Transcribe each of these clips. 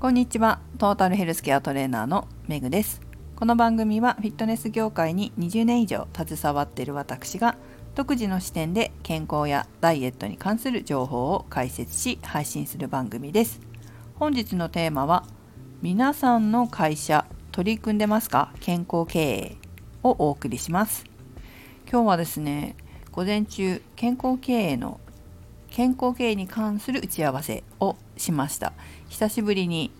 こんにちは。トータルヘルスケアトレーナーのメグです。この番組はフィットネス業界に20年以上携わっている私が独自の視点で健康やダイエットに関する情報を解説し配信する番組です。本日のテーマは皆さんの会社取り組んでますか？健康経営をお送りします。今日はですね午前中健康経営の健康経営に関する打ち合わせをしました。久しぶりに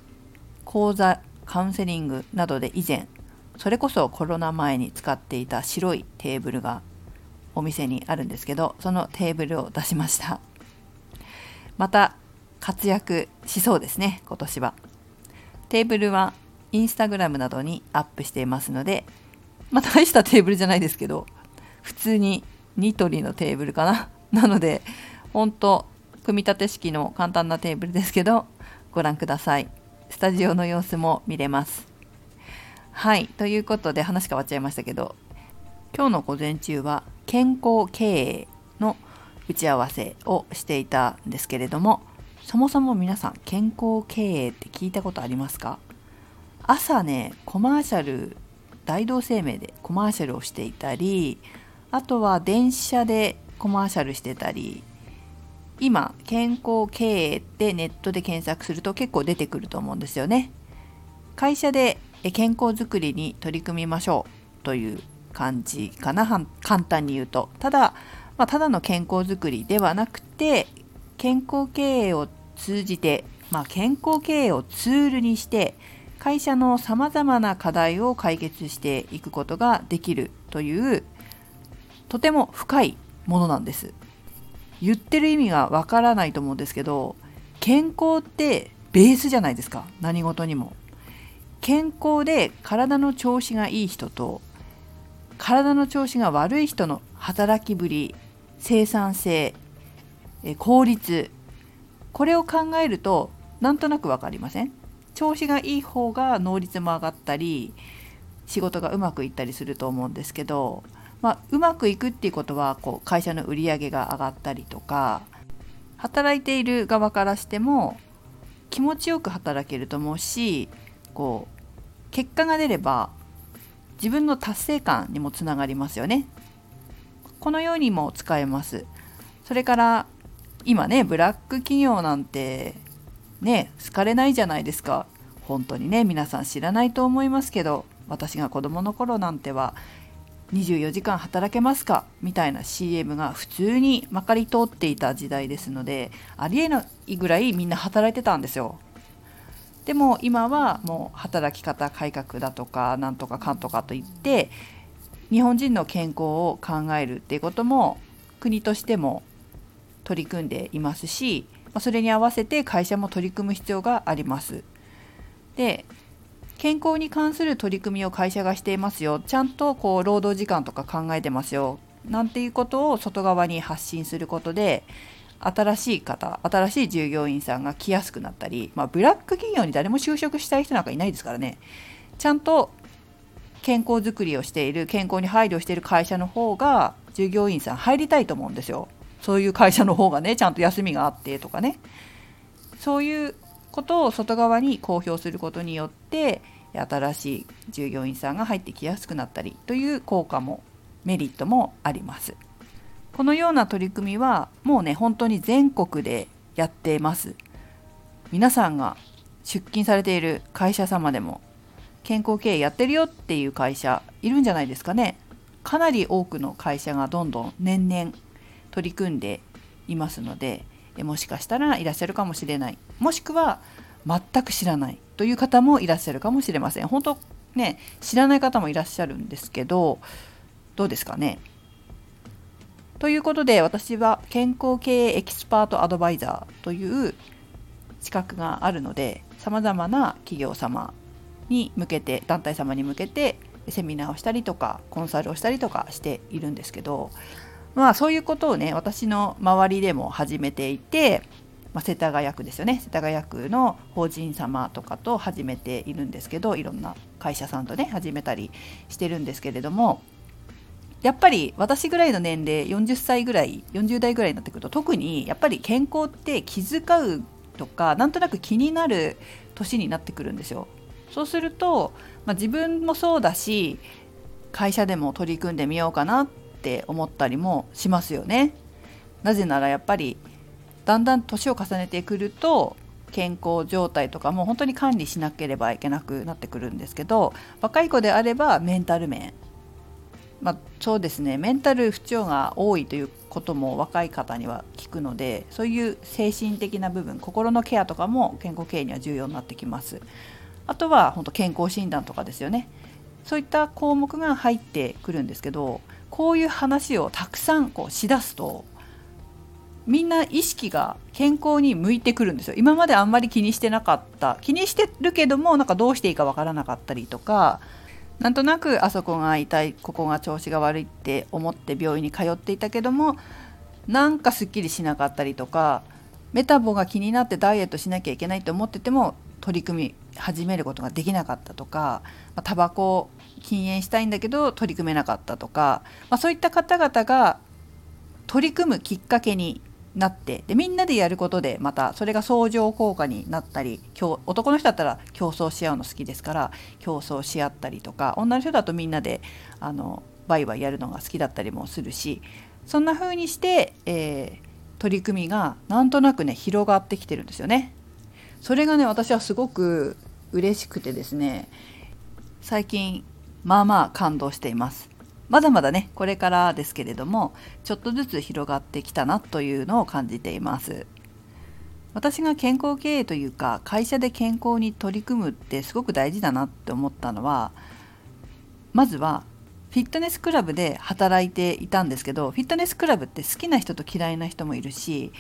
講座カウンセリングなどで以前それこそコロナ前に使っていた白いテーブルがお店にあるんですけどそのテーブルを出しました。また活躍しそうですね今年は。テーブルはインスタグラムなどにアップしていますのでまあ大したテーブルじゃないですけど普通にニトリのテーブルかな。なので本当組み立て式の簡単なテーブルですけどご覧ください。スタジオの様子も見れます。はいということで話変わっちゃいましたけど今日の午前中は健康経営の打ち合わせをしていたんですけれどもそもそも皆さん健康経営って聞いたことありますか？朝ねコマーシャル大同生命でコマーシャルをしていたりあとは電車でコマーシャルしてたり今健康経営ってネットで検索すると結構出てくると思うんですよね。会社で健康づくりに取り組みましょうという感じかな。簡単に言うと。ただ、まあ、ただの健康づくりではなくて健康経営を通じて、まあ、健康経営をツールにして会社のさまざまな課題を解決していくことができるというとても深いものなんです。言ってる意味がわからないと思うんですけど健康ってベースじゃないですか。何事にも。健康で体の調子がいい人と体の調子が悪い人の働きぶり生産性効率これを考えるとなんとなく分かりません？調子がいい方が能率も上がったり仕事がうまくいったりすると思うんですけどまあ、うまくいくっていうことはこう会社の売り上げが上がったりとか働いている側からしても気持ちよく働けると思うしこう結果が出れば自分の達成感にもつながりますよね。このようにも使えます。それから今ねブラック企業なんてね好かれないじゃないですか本当にね皆さん知らないと思いますけど私が子供の頃なんては24時間働けますか？みたいな CM が普通にまかり通っていた時代ですのでありえないぐらいみんな働いてたんですよ。でも今はもう働き方改革だとかなんとかかんとかといって日本人の健康を考えるっていうことも国としても取り組んでいますしそれに合わせて会社も取り組む必要があります。で健康に関する取り組みを会社がしていますよ。ちゃんとこう労働時間とか考えてますよ。なんていうことを外側に発信することで新しい方新しい従業員さんが来やすくなったり、まあ、ブラック企業に誰も就職したい人なんかいないですからね。ちゃんと健康づくりをしている健康に配慮している会社の方が従業員さん入りたいと思うんですよ。そういう会社の方がねちゃんと休みがあってとかね。そういうことを外側に公表することによって新しい従業員さんが入ってきやすくなったりという効果もメリットもあります。このような取り組みはもうね本当に全国でやっています。皆さんが出勤されている会社様でも健康経営やってるよっていう会社いるんじゃないですかね。かなり多くの会社がどんどん年々取り組んでいますのでもしかしたらいらっしゃるかもしれない。もしくは全く知らないという方もいらっしゃるかもしれません。本当ね知らない方もいらっしゃるんですけどどうですかね？ということで私は健康経営エキスパートアドバイザーという資格があるのでさまざまな企業様に向けて団体様に向けてセミナーをしたりとかコンサルをしたりとかしているんですけどまあそういうことをね私の周りでも始めていて、まあ、世田谷区ですよね世田谷区の法人様とかと始めているんですけどいろんな会社さんとね始めたりしてるんですけれどもやっぱり私ぐらいの年齢40歳ぐらい40代ぐらいになってくると特にやっぱり健康って気遣うとかなんとなく気になる年になってくるんですよ。そうすると、まあ、自分もそうだし会社でも取り組んでみようかなっって思ったりもしますよね。なぜならやっぱりだんだん年を重ねてくると健康状態とかも本当に管理しなければいけなくなってくるんですけど若い子であればメンタル面。まあ、そうですね。メンタル不調が多いということも若い方には聞くのでそういう精神的な部分心のケアとかも健康経営には重要になってきます。あとは本当健康診断とかですよね。そういった項目が入ってくるんですけどこういう話をたくさんこうしだすとみんな意識が健康に向いてくるんですよ。今まであんまり気にしてなかった。気にしてるけどもなんかどうしていいかわからなかったりとかなんとなくあそこが痛いここが調子が悪いって思って病院に通っていたけどもなんかすっきりしなかったりとかメタボが気になってダイエットしなきゃいけないと思ってても取り組み始めることができなかったとかタバコを禁煙したいんだけど取り組めなかったとか、まあ、そういった方々が取り組むきっかけになってでみんなでやることでまたそれが相乗効果になったり男の人だったら競争し合うの好きですから競争し合ったりとか女の人だとみんなであのワイワイやるのが好きだったりもするしそんな風にして、えー、取り組みがなんとなくね広がってきてるんですよね。それがね私はすごく嬉しくてですね最近まあまあ感動しています。まだまだねこれからですけれどもちょっとずつ広がってきたなというのを感じています私が健康経営というか会社で健康に取り組むってすごく大事だなって思ったのはまずはフィットネスクラブで働いていたんですけどフィットネスクラブって好きな人と嫌いな人もいるし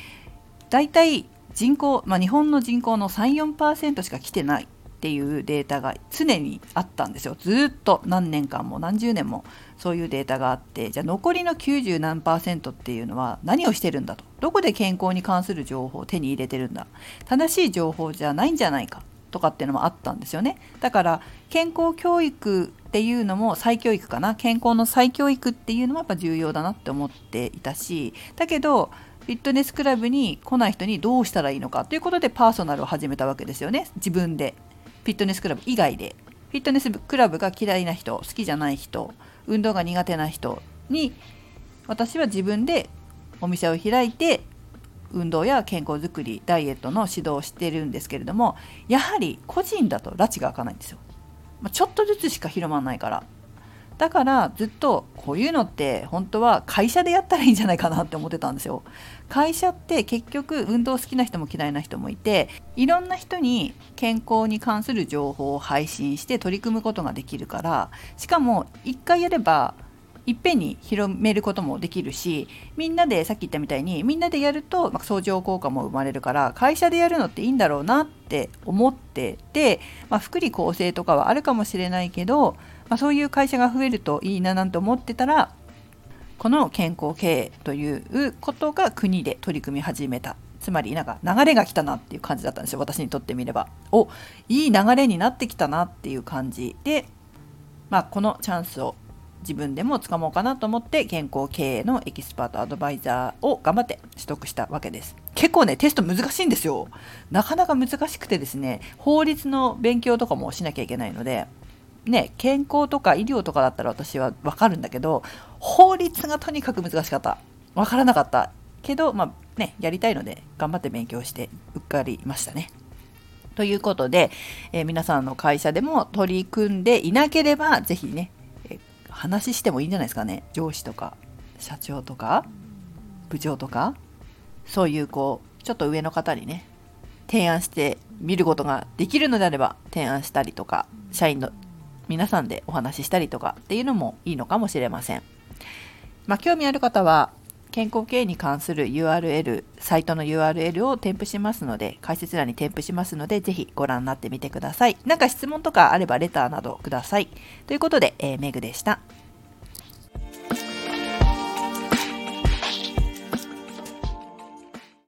大体人口、まあ、日本の人口の34%しか来てないっていうデータが常にあったんですよ。ずっと何年間も何十年もそういうデータがあって。じゃあ残りの90何パーセントっていうのは何をしてるんだと。どこで健康に関する情報を手に入れてるんだ。正しい情報じゃないんじゃないかとかっていうのもあったんですよね。だから健康教育っていうのも再教育かな。健康の再教育っていうのもやっぱ重要だなって思っていたし。だけどフィットネスクラブに来ない人にどうしたらいいのかということでパーソナルを始めたわけですよね。自分で。フィットネスクラブ以外で。フィットネスクラブが嫌いな人好きじゃない人運動が苦手な人に私は自分でお店を開いて運動や健康づくりダイエットの指導をしてるんですけれどもやはり個人だと拉致が開かないんですよ、まあ、ちょっとずつしか広まらないから。だからずっとこういうのって本当は会社でやったらいいんじゃないかなって思ってたんですよ。会社って結局運動好きな人も嫌いな人もいていろんな人に健康に関する情報を配信して取り組むことができるからしかも1回やればいっぺんに広めることもできるしみんなでさっき言ったみたいにみんなでやると、まあ、相乗効果も生まれるから会社でやるのっていいんだろうなって思ってて、まあ、福利厚生とかはあるかもしれないけどまあ、そういう会社が増えるといいななんて思ってたらこの健康経営ということが国で取り組み始めた。つまりなんか流れが来たなっていう感じだったんですよ私にとってみれば。おいい流れになってきたなっていう感じで、まあ、このチャンスを自分でもつかもうかなと思って健康経営のエキスパートアドバイザーを頑張って取得したわけです。結構ねテスト難しいんですよ。なかなか難しくてですね法律の勉強とかもしなきゃいけないのでね、健康とか医療とかだったら私は分かるんだけど法律がとにかく難しかった。分からなかったけど、まあね、やりたいので頑張って勉強して受かりましたね。ということで、えー、皆さんの会社でも取り組んでいなければ是非ね、話してもいいんじゃないですかね上司とか社長とか部長とかそういうこうちょっと上の方にね提案してみることができるのであれば提案したりとか社員の皆さんでお話ししたりとかっていうのもいいのかもしれません。まあ、興味ある方は健康経営に関する URL、サイトの URL を添付しますので、解説欄に添付しますので、ぜひご覧になってみてください。なんか質問とかあればレターなどください。ということで、えー、メグでした。